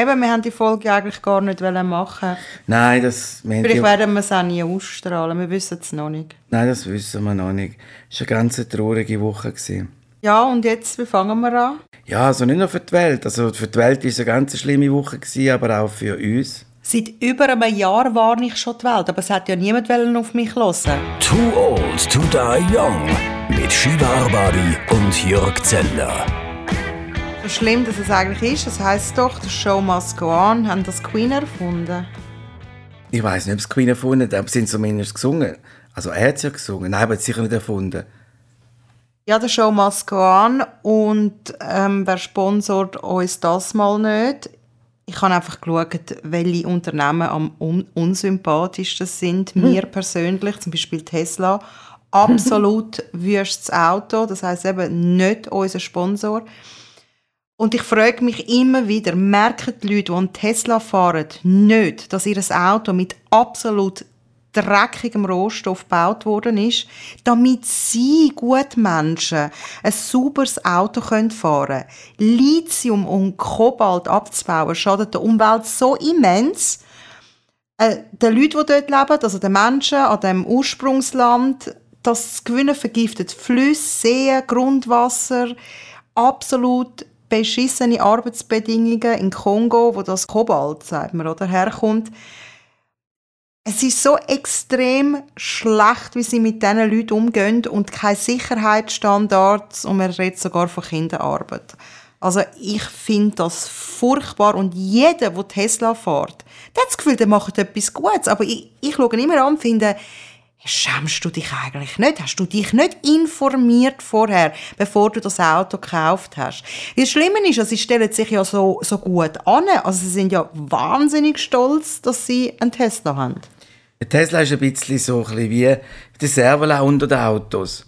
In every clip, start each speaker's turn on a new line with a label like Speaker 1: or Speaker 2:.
Speaker 1: Eben, wir haben die Folge eigentlich gar nicht machen
Speaker 2: Nein, das... wir
Speaker 1: Vielleicht werden wir es auch nie ausstrahlen, wir wissen es noch nicht.
Speaker 2: Nein, das wissen wir noch nicht. Es war eine ganz traurige Woche. Gewesen.
Speaker 1: Ja, und jetzt, wie fangen wir an?
Speaker 2: Ja, also nicht nur für die Welt. Also für die Welt war es eine ganz schlimme Woche, gewesen, aber auch für uns.
Speaker 1: Seit über einem Jahr warne ich schon die Welt, aber es hat ja niemand wollen auf mich hören.
Speaker 3: Too Old to Die Young mit Shiva Arbari und Jörg Zeller.
Speaker 1: Schlimm, dass es eigentlich ist, es heisst doch, «The Show must go on», haben das Queen erfunden.
Speaker 2: Ich weiß nicht, ob es Queen erfunden hat, aber sie sind zumindest gesungen. Also er hat es ja gesungen. Nein, aber er hat es sicher nicht erfunden.
Speaker 1: Ja, «The Show must go on» und ähm, wer sponsort uns das mal nicht? Ich habe einfach geschaut, welche Unternehmen am un unsympathischsten sind. Mir persönlich, zum Beispiel Tesla. Absolut wüstes Auto, das heißt eben nicht unser Sponsor. Und ich frage mich immer wieder, merken die Leute, die einen Tesla fahren, nicht, dass ihr Auto mit absolut dreckigem Rohstoff gebaut worden ist, damit sie, gute Menschen, ein sauberes Auto fahren können. Lithium und Kobalt abzubauen, schadet der Umwelt so immens. Äh, den Leuten, die dort leben, also den Menschen an dem Ursprungsland, das Gewinnen vergiftet Flüsse, Seen, Grundwasser, absolut beschissene Arbeitsbedingungen in Kongo, wo das Kobalt, sagt man, oder, herkommt. Es ist so extrem schlecht, wie sie mit diesen Leuten umgehen und keine Sicherheitsstandards und man redet sogar von Kinderarbeit. Also ich finde das furchtbar und jeder, der Tesla fährt, der hat das Gefühl, der macht etwas Gutes. Aber ich, ich schaue immer an und finde, schämst du dich eigentlich nicht? Hast du dich nicht informiert vorher, bevor du das Auto gekauft hast? Das Schlimme ist, ja, sie stellen sich ja so, so gut an. Also sie sind ja wahnsinnig stolz, dass sie einen Tesla haben.
Speaker 2: Der Tesla ist ein bisschen so ein bisschen wie der Servola unter den Autos.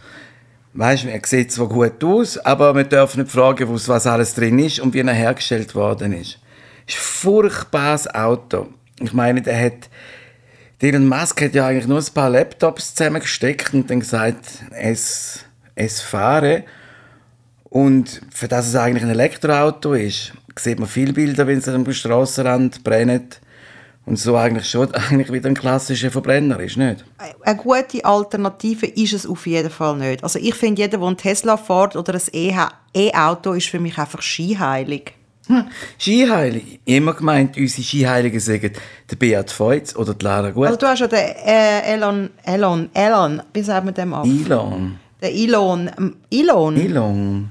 Speaker 2: Weißt er sieht zwar gut aus, aber man darf nicht fragen, was was alles drin ist und wie er hergestellt worden ist. Es ist ein furchtbares Auto. Ich meine, der hat. Elon Musk hat ja eigentlich nur ein paar Laptops zusammengesteckt und dann gesagt, es, es fahre. Und für das es eigentlich ein Elektroauto ist, sieht man viele Bilder, wenn es am Strassenrand brennt. Und so eigentlich schon eigentlich wieder ein klassischer Verbrenner ist, nicht?
Speaker 1: Eine gute Alternative ist es auf jeden Fall nicht. Also ich finde, jeder, der einen Tesla fährt oder ein E-Auto, ist für mich einfach skiheilig.
Speaker 2: Skiheilige. Immer gemeint, unsere Skiheiligen sagen der Beat Feutz oder die Lara Gut.
Speaker 1: Also du hast ja den äh, Elon, Elon, Elon, wie sagt man dem ab?
Speaker 2: Elon.
Speaker 1: Der Elon, ähm, Elon.
Speaker 2: Elon.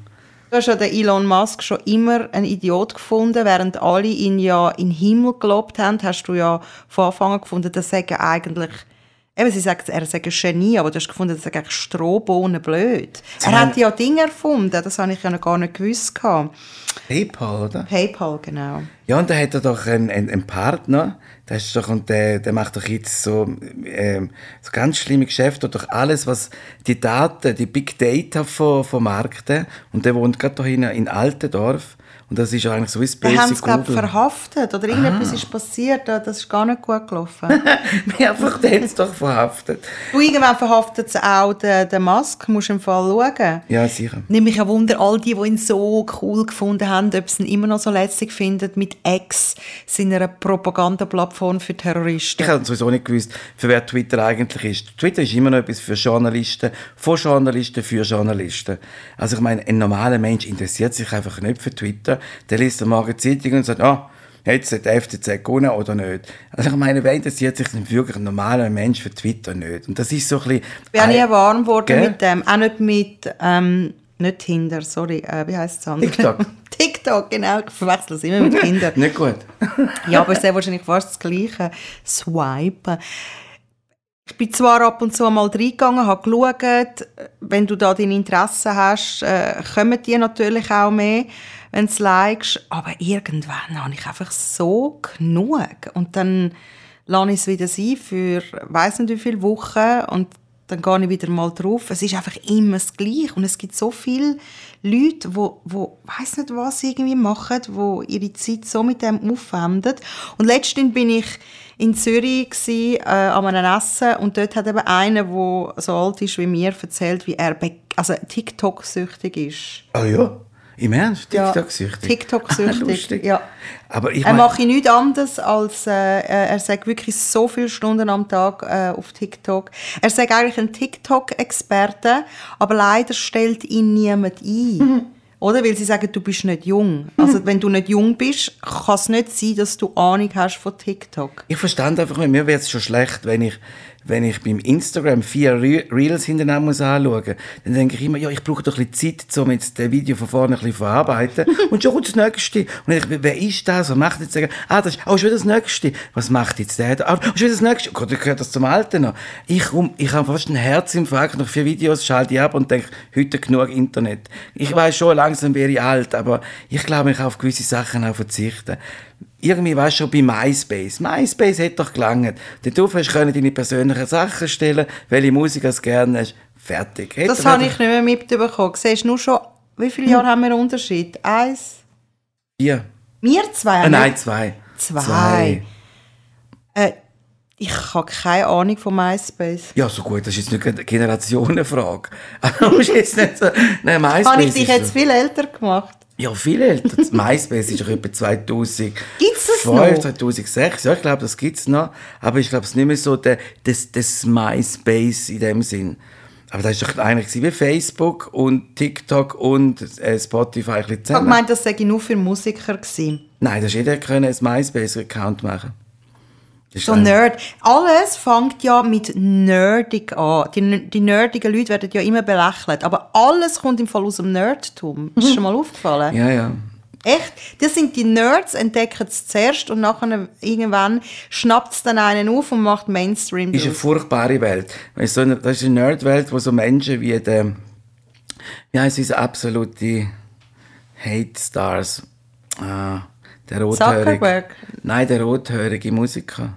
Speaker 1: Du hast ja den Elon Musk schon immer ein Idiot gefunden, während alle ihn ja in den Himmel gelobt haben, hast du ja von Anfang an gefunden, dass er eigentlich Eben, sie sagt, er sei ein Genie, aber du hast gefunden, er sei eigentlich Strohbohnen blöd. Er
Speaker 2: haben-
Speaker 1: hat ja Dinge erfunden, das habe ich ja noch gar nicht gewusst.
Speaker 2: PayPal, oder?
Speaker 1: PayPal, genau.
Speaker 2: Ja, und da hat er doch einen, einen, einen Partner, der, ist doch, und der, der macht doch jetzt so, ähm, so ganz schlimme Geschäfte, doch alles, was die Daten, die Big Data von, vermarkten. Und der wohnt gerade hinten in Altendorf. Und das ist eigentlich so wie das
Speaker 1: Wir haben es, glaube verhaftet oder irgendetwas ist passiert, das ist gar nicht gut gelaufen.
Speaker 2: Wir den es doch verhaftet.
Speaker 1: du, irgendwann verhaftet es auch den, den Musk, musst du im Fall schauen.
Speaker 2: Ja, sicher.
Speaker 1: Nimmt mich ein Wunder, all die, die ihn so cool gefunden haben, ob sie ihn immer noch so lässig finden mit X, seiner Propagandaplattform für Terroristen.
Speaker 2: Ich habe sowieso nicht gewusst, für wer Twitter eigentlich ist. Twitter ist immer noch etwas für Journalisten, von Journalisten für Journalisten. Also ich meine, ein normaler Mensch interessiert sich einfach nicht für Twitter. Der liest am Morgen die Zeitung und sagt, ah, jetzt hat der FCZ gewonnen oder nicht. Also ich meine, wer interessiert sich denn wirklich ein normaler Mensch für Twitter nicht? Und das ist so ein bisschen...
Speaker 1: Ich bin auch nie warm geworden mit dem. Auch nicht mit, ähm, nicht Tinder, sorry, äh, wie heisst es anders?
Speaker 2: TikTok.
Speaker 1: TikTok, genau. Ich verwechsel es immer mit Tinder.
Speaker 2: Nicht gut.
Speaker 1: Ja, aber es ist wahrscheinlich fast das Gleiche. Swipen. Ich bin zwar ab und zu mal reingegangen, habe geschaut, wenn du da dein Interesse hast, äh, kommen die natürlich auch mehr, wenn du likest. Aber irgendwann habe ich einfach so genug. Und dann lasse ich es wieder sein für weiss nicht wie viele Wochen und dann gehe ich wieder mal drauf. Es ist einfach immer das Gleiche. Und es gibt so viele Leute, die, wo weiß nicht was irgendwie machen, wo ihre Zeit so mit dem aufwenden. Und letztens bin ich in Zürich gsi, äh, an einem Essen und dort hat eben einer, der so alt ist wie mir, erzählt, wie er also TikTok-süchtig ist.
Speaker 2: Ah ja? Im Ernst? TikTok-süchtig?
Speaker 1: TikTok-süchtig,
Speaker 2: Lustig.
Speaker 1: ja.
Speaker 2: Aber ich
Speaker 1: Er
Speaker 2: meine,
Speaker 1: mache nichts anderes als, äh, er sagt wirklich so viele Stunden am Tag äh, auf TikTok. Er sagt eigentlich ein TikTok-Experte, aber leider stellt ihn niemand ein. Oder? Weil sie sagen, du bist nicht jung. Also wenn du nicht jung bist, kann es nicht sein, dass du Ahnung hast von TikTok.
Speaker 2: ich verstand einfach nicht, mir wird es schon schlecht, wenn ich, wenn ich beim Instagram vier Re Reels hintereinander muss anschauen dann denke ich immer, ja, ich brauche doch ein bisschen Zeit, um jetzt das Video von vorne ein bisschen zu verarbeiten. Und schon kommt das Nächste. Und ich, wer ist das? Was macht jetzt? Ah, das ist, oh, schon wieder das Nächste. Was macht jetzt der? Ah, schon wieder das Nächste. Oh Gott, gehört das zum Alten noch. Ich, komm, ich habe fast einen Herzinfarkt nach vier Videos, schalte ich ab und denke, heute genug Internet. Ich weiß schon, langsam wäre ich alt, aber ich glaube, ich kann auf gewisse Sachen auch verzichten. Irgendwie weißt du schon bei MySpace. MySpace hat doch gelangt. Dort hast du deine persönlichen Sachen stellen, welche Musik du gerne hast. Fertig. Hätte
Speaker 1: Das habe ich nicht mehr mitbekommen. Siehst du nur schon, wie viele Jahre haben wir Unterschied? Eins?
Speaker 2: Vier.
Speaker 1: Wir zwei? Haben
Speaker 2: nein, zwei.
Speaker 1: Zwei. Äh, ich habe keine Ahnung von MySpace.
Speaker 2: Ja, so gut, das ist jetzt nicht eine Generationenfrage. Musst jetzt nicht so... Nein, MySpace
Speaker 1: Habe ich dich jetzt
Speaker 2: so-
Speaker 1: viel älter gemacht?
Speaker 2: Ja, viel älter. Das MySpace ist doch etwa 2000.
Speaker 1: Gibt's das noch?
Speaker 2: 2006, ja, ich glaube, das gibt es noch. Aber ich glaube, es ist nicht mehr so der, das, das MySpace in dem Sinn. Aber das war doch eigentlich wie Facebook und TikTok und äh, Spotify ein bisschen
Speaker 1: Ich habe
Speaker 2: zusammen.
Speaker 1: gemeint, das sei nur für Musiker. Gewesen.
Speaker 2: Nein, das jeder können einen MySpace-Account machen. Das
Speaker 1: So Nerd. Alles fängt ja mit nerdig an. Die, die nerdigen Leute werden ja immer belächelt. Aber alles kommt im Fall aus dem Nerdtum. Ist schon mal aufgefallen?
Speaker 2: Ja, ja.
Speaker 1: Echt? Das sind die Nerds, entdecken es zuerst und nachher irgendwann schnappt es dann einen auf und macht Mainstream
Speaker 2: ist eine furchtbare Welt. Das ist eine Nerdwelt, wo so Menschen wie der, wie heißt diese absolute Hate Stars, ah, der rothörige,
Speaker 1: Zuckerberg.
Speaker 2: nein, der rothörige Musiker.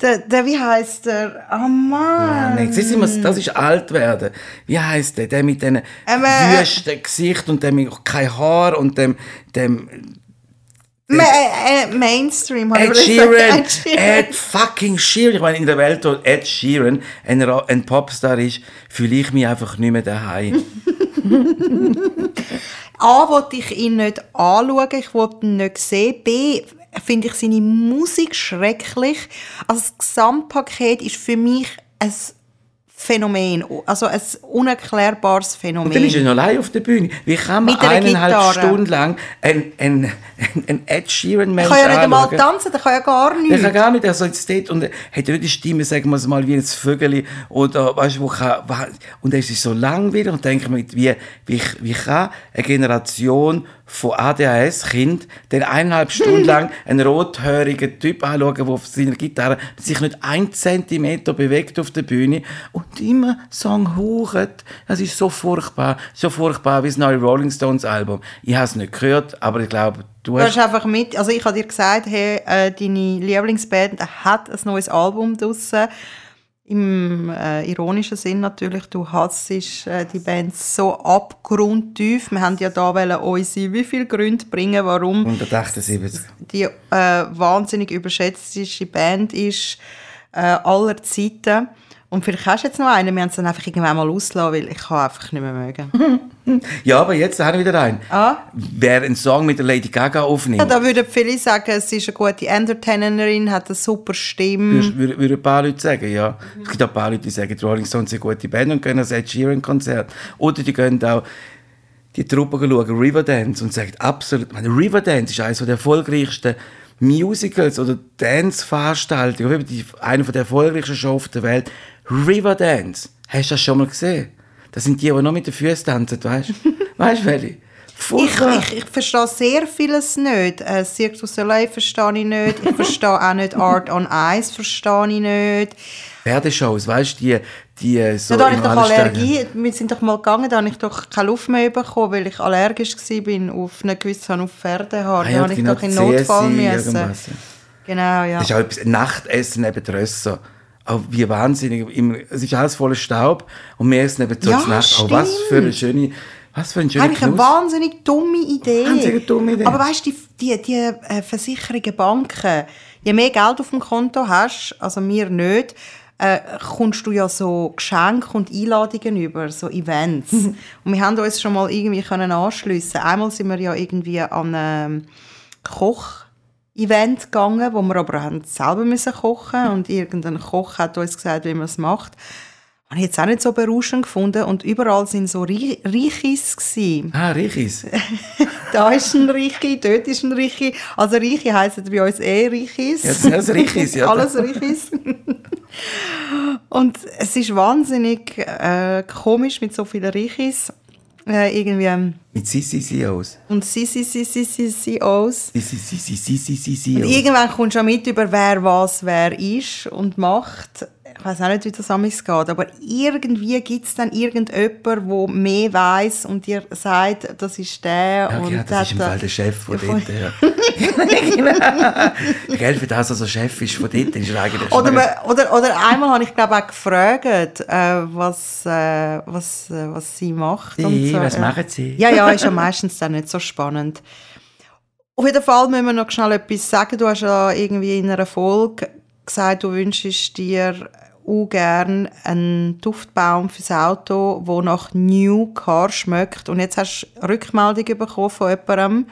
Speaker 1: Der, der, wie heißt der? Oh Mann.
Speaker 2: Nein, siehst du, das ist alt werden. Wie heißt der? Der mit diesen
Speaker 1: Ähm, äh,
Speaker 2: wüsten Gesicht und dem kein Haar und dem, dem
Speaker 1: Ma äh, Mainstream. habe ich
Speaker 2: Ed
Speaker 1: aber
Speaker 2: Sheeran.
Speaker 1: Ed Sheeran.
Speaker 2: Ed fucking Sheeran. Ich meine, in der Welt, wo Ed Sheeran ein, ein Popstar ist, fühle ich mich einfach nicht mehr daheim.
Speaker 1: A, wollte ich ihn nicht anschauen, ich wollte ihn nicht sehen. B, finde ich seine Musik schrecklich. Also das Gesamtpaket ist für mich ein Phänomen, also ein unerklärbares Phänomen.
Speaker 2: Und dann ist er noch allein auf der Bühne. Wie kann man eineinhalb
Speaker 1: Gitarre.
Speaker 2: Stunden lang einen ein, ein, ein Ed Sheeran-Mensch
Speaker 1: er kann ja nicht einmal tanzen, der kann ja gar
Speaker 2: Der
Speaker 1: nichts.
Speaker 2: kann gar nicht, er soll jetzt dort und er hat ja nicht die Stimme, sagen wir es mal, wie ein Vögel oder weißt du, wo kann, wa- und es ist so langweilig und denke mir, wie, wie, wie kann eine Generation von ADHS-Kind den eineinhalb Stunden lang einen rothörigen Typ anschauen, der auf seiner Gitarre sich nicht ein Zentimeter bewegt auf der Bühne und immer Song haucht. Das ist so furchtbar, so furchtbar wie das neue Rolling Stones Album. Ich habe es nicht gehört, aber ich glaube, du
Speaker 1: Du
Speaker 2: hast...
Speaker 1: hast einfach mit, also ich habe dir gesagt, hey, äh, deine Lieblingsband hat ein neues Album draussen. Im äh, ironischen Sinn natürlich, du hasst äh, die Band so abgrundtief. Wir haben ja da wollen unsere wie viele Gründe bringen, warum
Speaker 2: 178.
Speaker 1: die äh, wahnsinnig überschätzte Band ist äh, aller Zeiten. Und vielleicht hast du jetzt noch einen, wir haben es dann einfach irgendwann mal ausgelassen, weil ich kann einfach nicht mehr mögen.
Speaker 2: Ja, aber jetzt habe ich wieder einen.
Speaker 1: Ah?
Speaker 2: Wer einen Song mit der Lady Gaga aufnimmt,
Speaker 1: Ja, da würden viele sagen, sie ist eine gute Entertainerin, hat eine super Stimme.
Speaker 2: würden würden ein paar Leute sagen, ja. Es gibt auch ein paar Leute, die sagen, die Rolling Stones sind eine gute Band und gehen ans Ed Sheeran-Konzert. Oder die gehen auch die Truppe schauen, Riverdance, und sagen absolut, meine, Riverdance ist eines der erfolgreichsten Musicals oder Dance-Veranstaltungen, wie die- eine der erfolgreichsten Shows auf der Welt. Riverdance, hast du das schon mal gesehen? Das sind die, die noch mit den Füßen tanzen, weißt du? Weißt du, welche?
Speaker 1: Ich,
Speaker 2: Furchtbar.
Speaker 1: ich, ich verstehe sehr vieles nicht. Äh, Cirque du Soleil verstehe ich nicht. Ich verstehe auch nicht Art on Ice, verstehe ich nicht.
Speaker 2: Pferdeshows, weißt du, die, die äh, so
Speaker 1: Ja, da habe ich doch Allergie. Wir sind doch mal gegangen, da habe ich doch keine Luft mehr bekommen, weil ich allergisch war auf eine gewisse auf Pferdehaar.
Speaker 2: Ah
Speaker 1: da
Speaker 2: ja,
Speaker 1: habe ich doch in
Speaker 2: CSI,
Speaker 1: Notfall müssen.
Speaker 2: irgendwas.
Speaker 1: Genau, ja.
Speaker 2: Das ist auch etwas, Nachtessen neben der Auch wie wahnsinnig. Es ist alles voller Staub und wir essen eben so
Speaker 1: Ja,
Speaker 2: Nacht. Auch was für eine schöne, was für ein schöner
Speaker 1: Eigentlich eine wahnsinnig dumme Idee.
Speaker 2: Wahnsinnig dumme Idee.
Speaker 1: Aber weißt du, die, die, die äh, Versicherungen, Banken, je mehr Geld auf dem Konto hast, also wir nicht, äh, kommst du ja so Geschenke und Einladungen über, so Events. und wir haben uns schon mal irgendwie können anschliessen. Einmal sind wir ja irgendwie an einem Koch-Event gegangen, wo wir aber haben selber müssen kochen und irgendein Koch hat uns gesagt, wie man es macht. Habe ich jetzt auch nicht so berauschend gefunden und überall sind so Reichis gewesen.
Speaker 2: Ah, Richis.
Speaker 1: Da ist ein Reichi, dort ist ein Reichi. Also Reichi heissen bei uns eh Reichis.
Speaker 2: Ja, das Richis, ja.
Speaker 1: Alles Reichis. Und es ist wahnsinnig äh, komisch mit so vielen Reichis. Äh, irgendwie. ähm,
Speaker 2: Mit CEOs.
Speaker 1: Und
Speaker 2: Sissi, Sissi
Speaker 1: Und irgendwann kommst du auch mit über wer was wer ist und macht. Ich weiß auch nicht, wie das amigs geht, aber irgendwie gibt es dann irgendjemanden, der mehr weiß und dir sagt, das ist der.
Speaker 2: Ja,
Speaker 1: und
Speaker 2: genau, das ist im Fall der Chef von
Speaker 1: Ja,
Speaker 2: dort. Ja. Gell, für das, dass er Chef ist von dort, ist er eigentlich
Speaker 1: Oder, man, oder, oder einmal habe ich glaube auch gefragt, äh, was, äh, was, äh, was sie macht. und
Speaker 2: Sie,
Speaker 1: so.
Speaker 2: was machen Sie?
Speaker 1: Ja, ja, ist ja meistens dann nicht so spannend. Auf jeden Fall müssen wir noch schnell etwas sagen. Du hast ja irgendwie in einer Folge gesagt, du wünschst dir auch gern einen Duftbaum fürs Auto, der nach New Car schmeckt. Und jetzt hast du Rückmeldung bekommen von jemandem,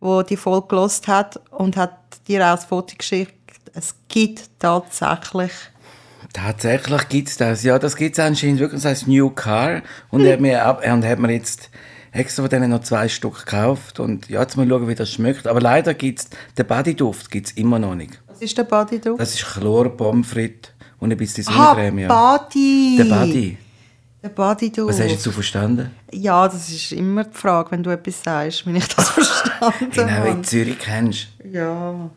Speaker 1: der die Folge gelost hat und hat dir auch das Foto geschickt. Es gibt tatsächlich
Speaker 2: Tatsächlich gibt es das. Ja, das gibt es anscheinend wirklich als New Car. Und er hat mir, und hat mir jetzt extra von denen noch zwei Stück gekauft. Und ja, jetzt mal schauen, wie das schmeckt. Aber leider gibt es den Bodyduft gibt's immer noch nicht.
Speaker 1: Ist der Bodyduft?
Speaker 2: Das ist Chlor, Pommes frites und ein bisschen
Speaker 1: Ah,
Speaker 2: Sonnencreme. Ja.
Speaker 1: Body!
Speaker 2: Der Body.
Speaker 1: Der Bodyduft.
Speaker 2: Was hast du dazu verstanden?
Speaker 1: Ja, das ist immer die Frage, wenn du etwas sagst, wenn ich das verstanden
Speaker 2: Genau,
Speaker 1: habe.
Speaker 2: in Zürich kennst.
Speaker 1: Ja.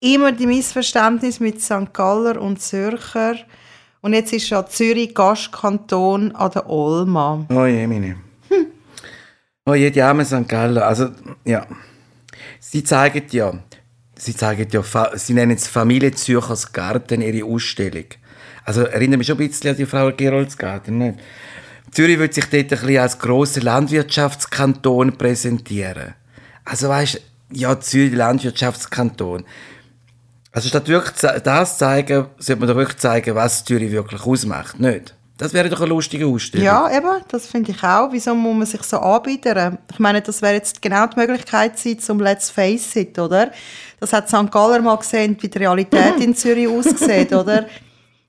Speaker 1: Immer die Missverständnis mit St. Galler und Zürcher. Und jetzt ist ja Zürich Gastkanton an der Olma.
Speaker 2: Oh je, meine. Oh je, die armen St. Galler. Also, ja. Sie zeigen ja, sie zeigen ja, sie nennen es Familie Zürchers Garten, ihre Ausstellung. Also, erinnert mich schon ein bisschen an die Frau Geroldsgarten, nicht? Zürich wird sich dort ein bisschen als grosser Landwirtschaftskanton präsentieren. Also, weißt ja, Zürich Landwirtschaftskanton. Also, statt wirklich das zeigen, sollte man doch wirklich zeigen, was Zürich wirklich ausmacht, nicht? Das wäre doch eine lustige Ausstellung.
Speaker 1: Ja, eben, das finde ich auch. Wieso muss man sich so anbieten? Ich meine, das wäre jetzt genau die Möglichkeit zum Let's Face It, oder? Das hat St. Galler mal gesehen, wie die Realität in Zürich aussieht, oder?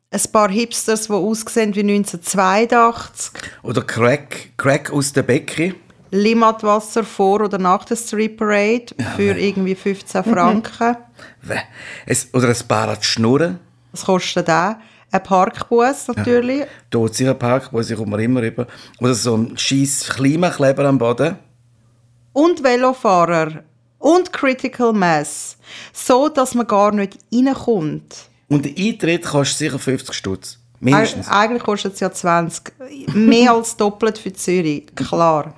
Speaker 1: Ein paar Hipsters, die aussehen wie 1982.
Speaker 2: Oder Crack, Crack aus der Becke.
Speaker 1: Limmatwasser vor oder nach der Street Parade für irgendwie 15 Franken.
Speaker 2: Weh. Es, oder ein paar Schnurren.
Speaker 1: Was kostet der? Ein Parkbus natürlich.
Speaker 2: Dort sicher Park, wo sie kommt man immer über. Oder so ein scheiß Klimakleber am Boden.
Speaker 1: Und Velofahrer. Und Critical Mass. So, dass man gar nicht reinkommt.
Speaker 2: Und der Eintritt kostet sicher 50 Stutz. Mindestens.
Speaker 1: Eig eigentlich kostet es ja 20. Mehr als doppelt für Zürich, klar.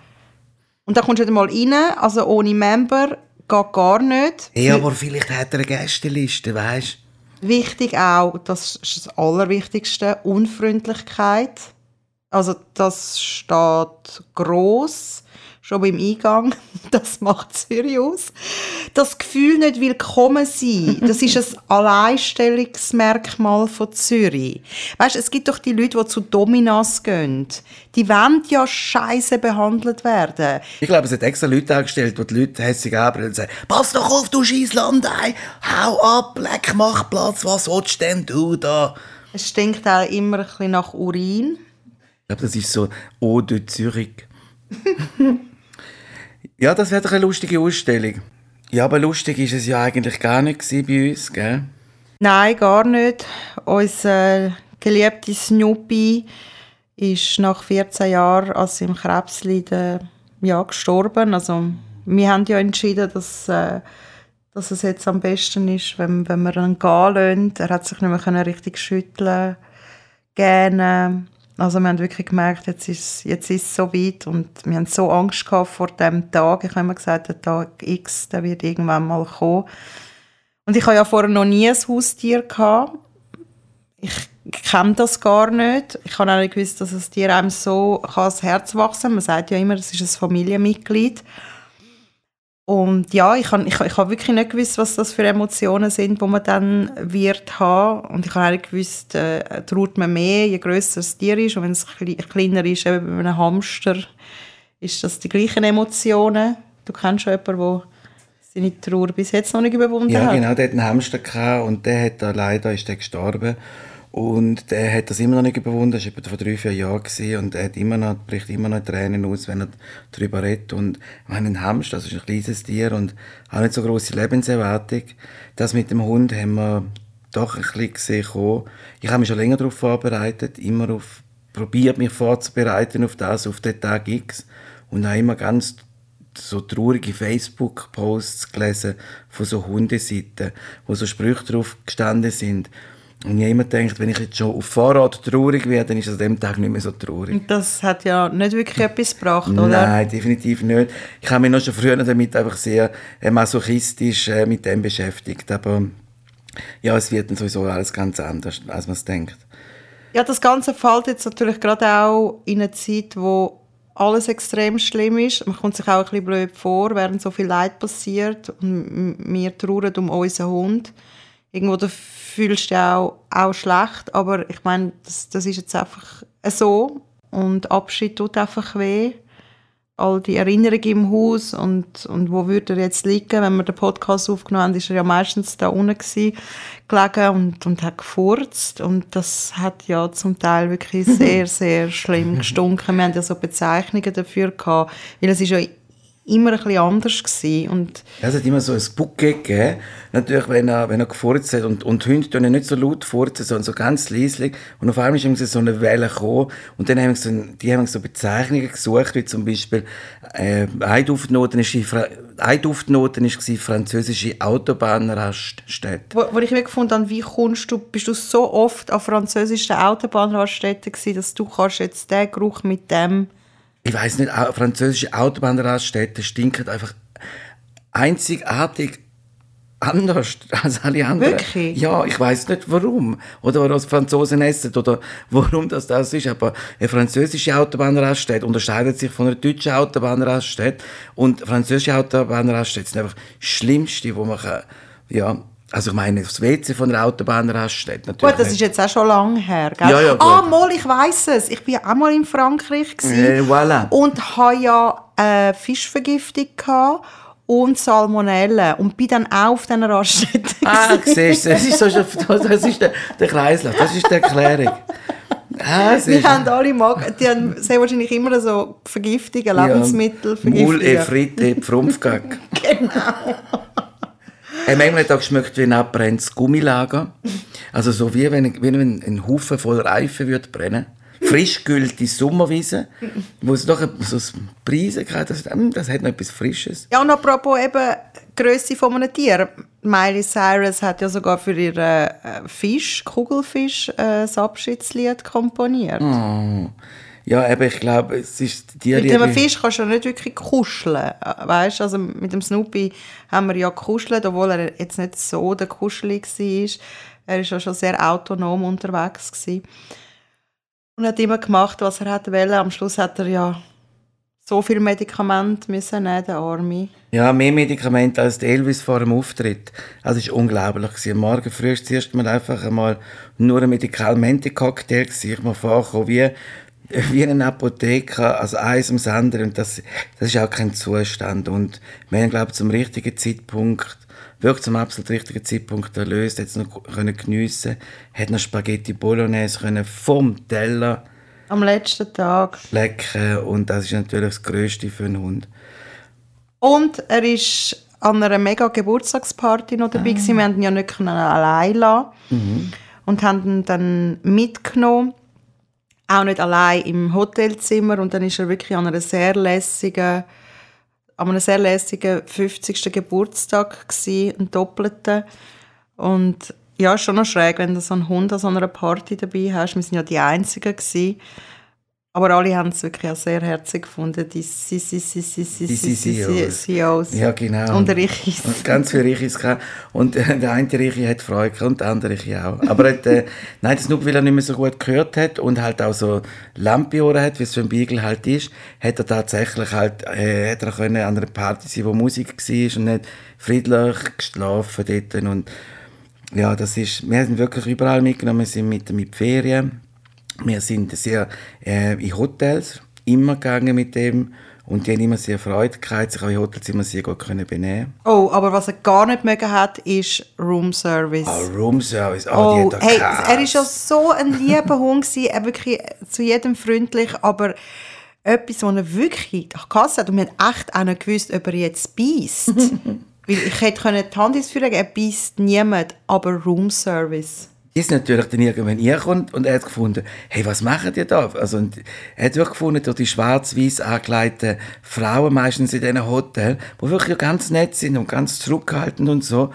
Speaker 1: Und dann kommst du nicht mal rein, also ohne Member, geht gar nicht.
Speaker 2: Hey, aber vielleicht hat er eine Gästeliste, weißt
Speaker 1: Wichtig auch, das ist das Allerwichtigste, Unfreundlichkeit. Also das steht gross schon beim Eingang. Das macht Zürich aus. Das Gefühl nicht willkommen sein, das ist ein Alleinstellungsmerkmal von Zürich. Weißt, es gibt doch die Leute, die zu Dominas gehen. Die wollen ja scheiße behandelt werden.
Speaker 2: Ich glaube, es hat extra Leute angestellt, die die Leute hässlich anbrüllen und sagen, pass doch auf, du scheiß Landei, hau ab, leck, mach Platz, was willst denn du da?
Speaker 1: Es stinkt auch immer ein bisschen nach Urin.
Speaker 2: Ich glaube, das ist so Eau de Zürich. ja, das wäre doch eine lustige Ausstellung. Ja, aber lustig ist es ja eigentlich gar nicht bei uns, gell?
Speaker 1: Nein, gar nicht. Unser geliebter Snoopy ist nach 14 Jahren als im Krebs leiden, ja, gestorben. Also, wir haben ja entschieden, dass, äh, dass es jetzt am besten ist, wenn, wenn wir ihn gehen lassen. Er hat sich nicht mehr richtig schütteln gerne. Also wir haben wirklich gemerkt, jetzt ist, jetzt ist es so weit und wir haben so Angst gehabt vor dem Tag. Ich habe immer gesagt, der Tag X, der wird irgendwann mal kommen. Und ich habe ja vorher noch nie ein Haustier gehabt. Ich kenne das gar nicht. Ich habe auch nicht gewusst, dass das Tier einem so ans Herz wachsen kann. Man sagt ja immer, es ist ein Familienmitglied. Und ja, ich habe ich, ich hab wirklich nicht gewusst, was das für Emotionen sind, die man dann wird haben. Und ich habe eigentlich gewusst, äh, traut man mehr, je grösser das Tier ist. Und wenn es kleiner ist, eben bei einem Hamster, ist das die gleichen Emotionen. Du kennst schon jemanden, der seine Trauer bis jetzt noch nicht überwunden hat.
Speaker 2: Ja, genau, der hat einen Hamster gehabt und der hat da leider ist der gestorben. Und er hat das immer noch nicht überwunden, das war etwa vor drei, vier Jahren gewesen, und er hat immer noch, bricht immer noch Tränen aus, wenn er darüber redet. Und wir haben einen Hamster, das ist ein kleines Tier und hat nicht so grosse Lebenserwartung. Das mit dem Hund haben wir doch ein bisschen gesehen. Ich habe mich schon länger darauf vorbereitet, immer auf, probiert mich vorzubereiten auf das, auf den Tag X. Und habe immer ganz so traurige Facebook-Posts gelesen von so Hundeseiten, wo so Sprüche drauf gestanden sind. Und immer gedacht, wenn ich jetzt schon auf Fahrrad traurig werde, dann ist es an dem Tag nicht mehr so traurig.
Speaker 1: Und das hat ja nicht wirklich etwas gebracht, oder?
Speaker 2: Nein, definitiv nicht. Ich habe mich noch schon früher damit einfach sehr äh, masochistisch äh, mit dem beschäftigt. Aber ja, es wird dann sowieso alles ganz anders, als man es denkt.
Speaker 1: Ja, das Ganze fällt jetzt natürlich gerade auch in eine Zeit, wo alles extrem schlimm ist. Man kommt sich auch ein bisschen blöd vor, während so viel Leid passiert und wir trauern um unseren Hund. Irgendwo da fühlst du dich auch, auch schlecht, aber ich meine, das, das ist jetzt einfach so. Und Abschied tut einfach weh. All die Erinnerungen im Haus und, und wo würde er jetzt liegen, wenn wir den Podcast aufgenommen haben, ist er ja meistens da unten gewesen, gelegen und, und hat gefurzt. Und das hat ja zum Teil wirklich sehr, sehr schlimm gestunken. Wir haben ja so Bezeichnungen dafür gehabt, weil es ist ja immer ein bisschen anders gewesen. Und
Speaker 2: es hat immer so ein Bucke gegeben. Natürlich, wenn er, wenn er gefurzt hat. Und, und Hunde tun nicht so laut furzen, sondern so ganz leislich. Und auf einmal ist so eine Welle gekommen. Und dann haben so, die haben so Bezeichnungen gesucht, wie zum Beispiel, äh, eine Duftnote ist, eine Duftnote ist französische Autobahnraststätte.
Speaker 1: Wo, wo ich mir gefunden habe, wie kommst du, bist du so oft an französischen Autobahnraststätten gewesen, dass du kannst jetzt den Geruch mit dem
Speaker 2: ich weiß nicht, französische Autobahnraststätten stinken einfach einzigartig anders als alle anderen.
Speaker 1: Wirklich?
Speaker 2: Ja, ich weiß nicht warum. Oder was Franzosen essen oder warum das das ist. Aber eine französische Autobahnraststätte unterscheidet sich von einer deutschen Autobahnraststätte. Und französische Autobahnraststätte sind einfach das Schlimmste, wo man kann, ja, also ich meine, das WC von der Autobahnraststätte natürlich.
Speaker 1: Gut, das ist jetzt auch schon lange her, gell?
Speaker 2: Ja, ja,
Speaker 1: ah, mal, ich weiß es. Ich war auch mal in Frankreich
Speaker 2: äh, voilà.
Speaker 1: und hatte ja äh, Fischvergiftung gehabt und Salmonellen und bin dann auch auf diesen Raststätten.
Speaker 2: Ah, siehst du, das ist, so, das ist der, der Kreislauf, das ist die Erklärung.
Speaker 1: Ah, wir haben alle Magen, die haben sehr wahrscheinlich immer so Vergiftungen, Lebensmittelvergiftungen.
Speaker 2: Ja, Mul, Fritte, Pfrumpfgag.
Speaker 1: genau.
Speaker 2: Hat auch geschmeckt wie ein abbrennendes Gummilager. Also so wie wenn, wie wenn ein Haufen voll Reifen würde brennen. Frischgültige Sommerwiese, wo es doch so Preise hat, das, hm, das hat noch etwas Frisches.
Speaker 1: Ja, und apropos eben Größe von einem Tier. Miley Cyrus hat ja sogar für ihren äh, Fisch, Kugelfisch, äh, das Abschiedslied komponiert.
Speaker 2: Oh. Ja, aber ich glaube, es ist die
Speaker 1: Mit dem Fisch kannst du ja nicht wirklich kuscheln. Weißt also mit dem Snoopy haben wir ja kuschelt, obwohl er jetzt nicht so der Kuschelig war. Er war ja schon sehr autonom unterwegs. Gewesen. Und hat immer gemacht, was er wollte. Am Schluss hat er ja so viel Medikament müssen nehmen, der Arme.
Speaker 2: Ja, mehr Medikamente als Elvis vor dem Auftritt. Also es war unglaublich. Am Morgen früh war zuerst mal einfach einmal nur ein Medikamente-Cocktail. Ich mir vorgekommen, wie wie ein Apotheker, also eins ums andere. Und das, das ist auch kein Zustand. Und wir haben, glaube ich, zum richtigen Zeitpunkt, wirklich zum absolut richtigen Zeitpunkt erlöst, jetzt noch können geniessen, hat noch Spaghetti Bolognese können vom Teller
Speaker 1: am letzten Tag
Speaker 2: lecken. Und das ist natürlich das Größte für einen Hund.
Speaker 1: Und er ist an einer mega Geburtstagsparty noch dabei ah. Wir konnten ihn ja nicht allein lassen. Mhm. Und haben ihn dann mitgenommen auch nicht allein im Hotelzimmer und dann ist er wirklich an einer sehr lässigen an einem sehr lässigen 50. Geburtstag gewesen, einen doppelten und ja, schon noch schräg, wenn du so einen Hund an so einer Party dabei hast. Wir sind ja die Einzigen gewesen. Aber alle haben es wirklich auch sehr herzig gefunden, die. CEOs.
Speaker 2: Ja, genau.
Speaker 1: Und der Richis.
Speaker 2: Und ganz viele Richis. Und äh, der eine Richi hat Freude gehabt und der andere Richi auch. Aber er hat, äh, nein, das nur, weil er nicht mehr so gut gehört hat und halt auch so Lampiohren hat, wie es für ein Beagle halt ist, hat er tatsächlich halt, äh, hat er können an einer Party sein, wo Musik war und nicht friedlich geschlafen dort. Und ja, das ist, wir sind wirklich überall mitgenommen, wir sind mit, mit Ferien. Wir sind sehr äh, in Hotels immer gegangen mit dem und die haben immer sehr Freude gehabt, sich auch in Hotels immer sehr gut können benehmen.
Speaker 1: Oh, aber was er gar nicht mögen hat, ist Room Service.
Speaker 2: Ah, Roomservice, oh,
Speaker 1: Oh,
Speaker 2: die hat
Speaker 1: hey,
Speaker 2: Käse.
Speaker 1: er ist ja so ein lieber Hund er wirklich zu jedem freundlich, aber etwas, was er wirklich gehasst hat und wir haben echt auch nicht gewusst, ob er jetzt beißt. Weil ich hätte können die Hand ins Feuer legen, er beißt niemand, aber Room Service.
Speaker 2: Die ist natürlich dann irgendwann hergekommen und er hat gefunden, hey, was machen die da? Also, und er hat wirklich gefunden, durch die schwarz-weiß angekleideten Frauen, meistens in diesen Hotels, die wirklich ganz nett sind und ganz zurückhaltend und so.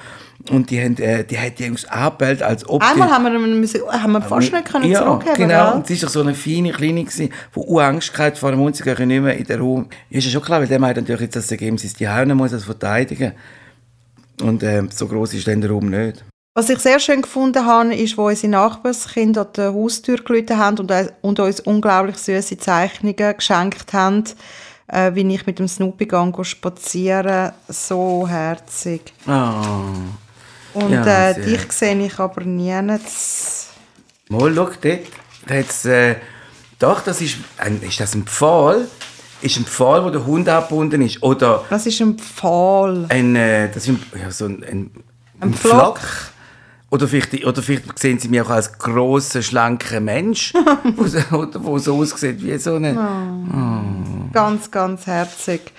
Speaker 2: Und die haben, äh, die hat die uns angebellt, als ob
Speaker 1: Einmal
Speaker 2: die...
Speaker 1: haben wir, müssen, haben wir fast nicht können
Speaker 2: ja,
Speaker 1: zurückgeben
Speaker 2: genau. Und sie ist doch so eine feine Kleine gewesen, die auch Angst hatte vor dem gehen nicht mehr in den Raum. Ist ja schon klar, weil der meint natürlich jetzt, dass er gegen sein Zuhause muss, das verteidigen. Und äh, so groß ist dann der Raum nicht.
Speaker 1: Was ich sehr schön gefunden habe, ist, wo unsere Nachbarskinder an der Haustür geläutet haben und, und uns unglaublich süße Zeichnungen geschenkt haben, äh, wie ich mit dem Snoopy gang spazieren. So herzig.
Speaker 2: Ah.
Speaker 1: Und
Speaker 2: Ja,
Speaker 1: äh, dich sehe ich aber nie.
Speaker 2: Mal, schau, dort hat's, äh, doch, das ist, ein, ist das ein Pfahl? Ist ein Pfahl, wo der Hund abgebunden ist? Oder
Speaker 1: Das ist ein Pfahl.
Speaker 2: ein, äh, das ist ein, ja, so ein, ein, ein
Speaker 1: Flock.
Speaker 2: Flock? Oder vielleicht, oder vielleicht sehen sie mich auch als grossen, schlanken Mensch, oder wo so aussieht wie so eine...
Speaker 1: Ganz, ganz herzig,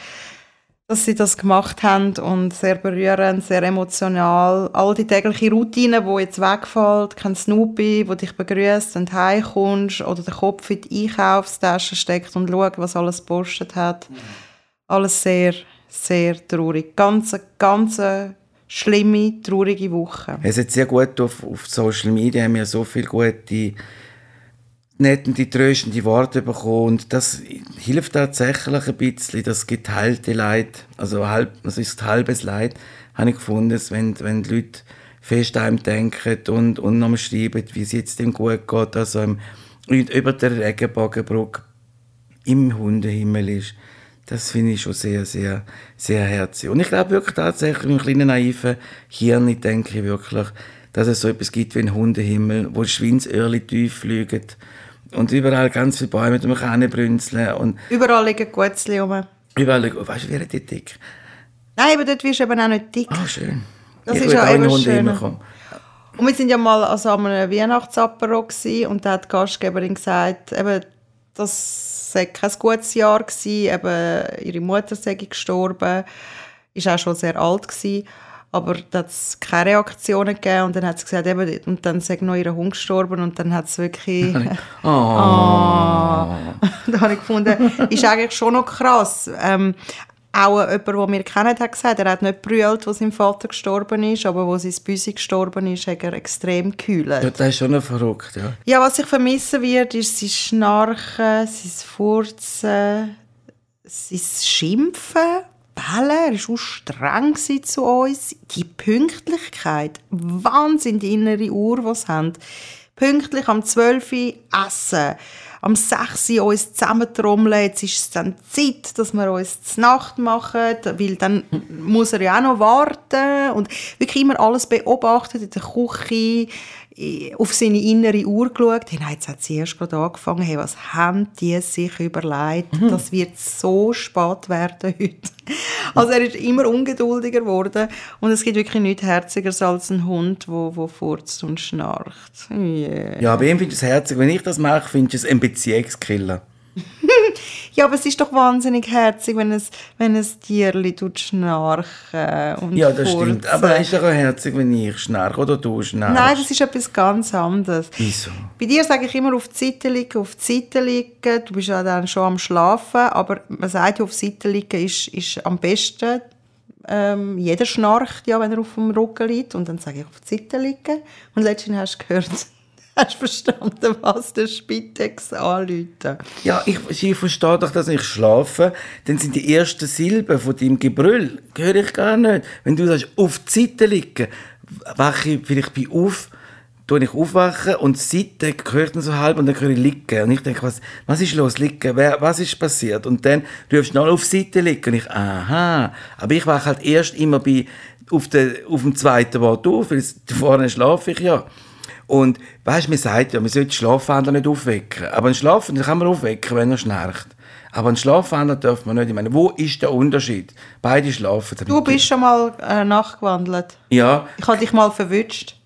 Speaker 1: dass sie das gemacht haben und sehr berührend, sehr emotional. All die tägliche Routine, wo jetzt wegfällt, kein Snoopy, wo dich begrüßt und heimkommst oder den Kopf in die Einkaufstasche steckt und schaut, was alles gepostet hat. Alles sehr, sehr traurig. Ganz, ganz schlimme, traurige Woche.
Speaker 2: Es hat sehr gut auf, auf Social Media haben wir so viele gute, nette, tröstende Worte bekommen und das hilft tatsächlich ein bisschen, das geteilte Leid, also halb, das ist halbes Leid, habe ich gefunden, wenn, wenn die Leute fest an denken und, und noch schreiben, wie es jetzt dem gut geht, also im, über der Regenbogenbrücke im Hundehimmel ist. Das finde ich schon sehr, sehr, sehr herzig. Und ich glaube wirklich tatsächlich, im kleinen naiven Hirn denke ich wirklich, dass es so etwas gibt wie ein Hundehimmel, wo Schweinsöhrchen tief fliegen und überall ganz viele Bäume, die man kann brünzeln und
Speaker 1: Überall liegen Gutzli rum.
Speaker 2: überall, oh, weißt du, wie die dick?
Speaker 1: Nein, aber dort wirst du eben auch nicht dick.
Speaker 2: Ah, schön.
Speaker 1: Das
Speaker 2: ich
Speaker 1: ist ja
Speaker 2: auch Hundehimmel
Speaker 1: schön. Und wir sind ja mal also an einem Weihnachtsapero gsi und da hat die Gastgeberin gesagt, eben, das sei kein gutes Jahr gsi, eben ihre Mutter sei gestorben, ist auch schon sehr alt gsi, aber da hat es keine Reaktionen gegeben und dann hat sie gesagt, eben, und dann sei noch ihr Hund gestorben und dann hat es wirklich...
Speaker 2: Oh.
Speaker 1: da habe ich gefunden, ist eigentlich schon noch krass. Ähm, auch jemand, den wir kennen, hat gesagt, er hat nicht brüllt, als sein Vater gestorben ist, aber als sein Büsi gestorben ist, hat er extrem gekühlt.
Speaker 2: Ja, das ist schon verrückt, ja.
Speaker 1: Ja, was ich vermissen wird, ist sein Schnarchen, sein Furzen, sein Schimpfen, Bellen. Er war auch streng zu uns. Die Pünktlichkeit. Wahnsinn, die innere Uhr, die sie haben. Pünktlich am 12 Uhr essen. Am 6 Uhr uns zusammentrommeln. Jetzt ist es dann Zeit, dass wir uns zur Nacht machen, weil dann muss er ja auch noch warten und wirklich immer alles beobachtet in der Küche, auf seine innere Uhr geschaut. Hey, nein, jetzt hat sie erst gerade angefangen. Hey, was haben die sich überlegt? Das wird so spät werden heute. Also er ist immer ungeduldiger geworden und es gibt wirklich nichts Herzigeres als ein Hund, wo, wo furzt und schnarcht. Yeah.
Speaker 2: Ja, aber ihm finde ich es herzig. Wenn ich das mache, finde ich es ein Beziehungskiller.
Speaker 1: Ja, aber es ist doch wahnsinnig herzig, wenn es, wenn es Tierli tut schnarchen und
Speaker 2: Ja, das
Speaker 1: furzen.
Speaker 2: stimmt. Aber es ist doch auch herzig, wenn ich schnarche oder du schnarchst.
Speaker 1: Nein, das ist etwas ganz anderes.
Speaker 2: Wieso?
Speaker 1: Bei dir sage ich immer auf die Seite liegen, auf die Seite liegen. Du bist ja dann schon am Schlafen, aber man sagt ja, auf die Seite liegen ist, ist am besten. Ähm, jeder schnarcht ja, wenn er auf dem Rücken liegt. Und dann sage ich auf die Seite liegen. Und letztens hast du gehört, Hast du verstanden, was der Spitex anrufen?
Speaker 2: Ja, ich, ich verstehe doch, dass ich schlafe. Dann sind die ersten Silben von deinem Gebrüll, höre ich gar nicht. Wenn du sagst, auf die Seite liegen, wache ich vielleicht bei auf, tue ich aufwachen und die Seite gehört dann so halb und dann höre ich liegen. Und ich denke, was, was ist los, liegen? Wer, was ist passiert? Und dann rufst du noch auf die Seite liegen und ich, aha. Aber ich wache halt erst immer bei, auf, der, auf dem zweiten Wort auf, weil vorne schlafe ich ja. Und weißt man sagt ja, man sollte Schlafwandler nicht aufwecken. Aber einen Schlafwandler kann man aufwecken, wenn er schnarcht. Aber einen Schlafwandler darf man nicht. Ich meine, wo ist der Unterschied? Beide schlafen.
Speaker 1: Du bist schon mal äh, nachgewandelt.
Speaker 2: Ja.
Speaker 1: Ich habe dich mal verwünscht.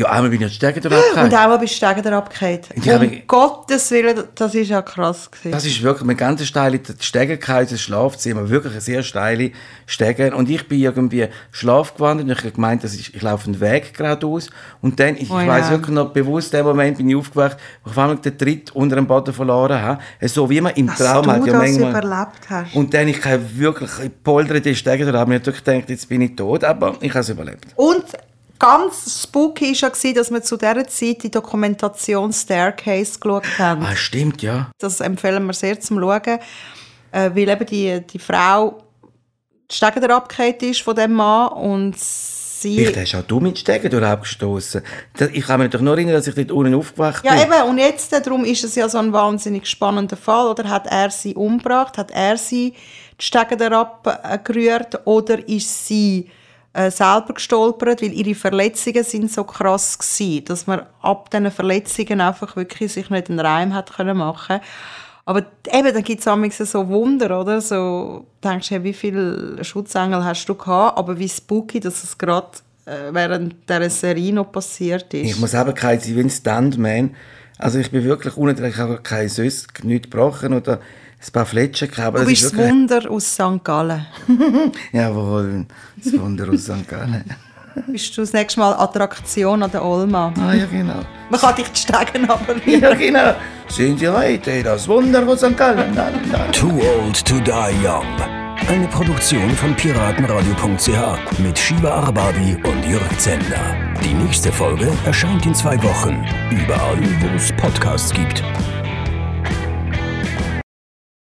Speaker 2: Ja, einmal bin ich die Stege abgefallen.
Speaker 1: Und einmal bist du Stege abgefallen.
Speaker 2: Ja,
Speaker 1: um
Speaker 2: ich-
Speaker 1: Gottes Willen, das ist ja krass. Gewesen.
Speaker 2: Das ist wirklich eine ganz steile Stege das Schlafzimmer, wirklich eine sehr steile Stege. Und ich bin irgendwie schlafgewandelt und ich habe gemeint, das ist, ich laufe einen Weg geradeaus. Und dann, ich,
Speaker 1: Oh
Speaker 2: ich weiß
Speaker 1: ja.
Speaker 2: wirklich noch bewusst, in dem Moment bin ich aufgewacht, wo ich auf einmal den Tritt unter dem Boden verloren habe. So wie man im
Speaker 1: Dass
Speaker 2: Traum
Speaker 1: du
Speaker 2: hat. Ja,
Speaker 1: das
Speaker 2: manchmal,
Speaker 1: überlebt hast.
Speaker 2: und dann, ich habe wirklich ich poltere die Stege, da habe ich natürlich gedacht, jetzt bin ich tot, aber ich habe es überlebt.
Speaker 1: Und ganz spooky war ja, dass wir zu dieser Zeit die Dokumentation Staircase geschaut haben.
Speaker 2: Ah, stimmt, ja.
Speaker 1: Das empfehlen wir sehr zum Schauen, äh, weil eben die, die Frau die Stege abgefallen ist von dem Mann und sie...
Speaker 2: Vielleicht hast auch du mit Stegen durch abgestoßen. Ich kann mich doch nur erinnern, dass ich dort unten aufgewacht
Speaker 1: Ja,
Speaker 2: bin.
Speaker 1: eben, und jetzt, äh, darum ist es ja so ein wahnsinnig spannender Fall. Oder hat er sie umgebracht? Hat er sie die Stege gerührt? Oder ist sie äh, selber gestolpert? Weil ihre Verletzungen sind so krass gewesen, dass man ab diesen Verletzungen einfach wirklich sich nicht einen Reim hat können machen aber eben, dann gibt es so Wunder, oder? So, denkst du, hey, wie viele Schutzengel hast du gehabt? Aber wie spooky, dass es gerade äh, während dieser Serie noch passiert ist.
Speaker 2: Ich muss eben kein sein wie ein Stuntman. Also ich bin wirklich unten, ich habe kein Süß, nichts gebrochen oder ein paar Fletschen gehabt. aber
Speaker 1: Du
Speaker 2: das
Speaker 1: bist
Speaker 2: ist
Speaker 1: das
Speaker 2: wirklich-
Speaker 1: Wunder aus St. Gallen.
Speaker 2: Jawohl, das Wunder aus St. Gallen.
Speaker 1: Bist du das nächste Mal Attraktion an der Olma?
Speaker 2: Ah ja, genau.
Speaker 1: Man kann dich die Stegen aber
Speaker 2: Ja, genau. Sind Sie heute das Wunder aus St. Gallen? Nein, nein.
Speaker 3: Too Old to Die Young. Eine Produktion von piratenradio.ch mit Shiva Arbabi und Jörg Zender. Die nächste Folge erscheint in zwei Wochen. Überall, wo es Podcasts gibt.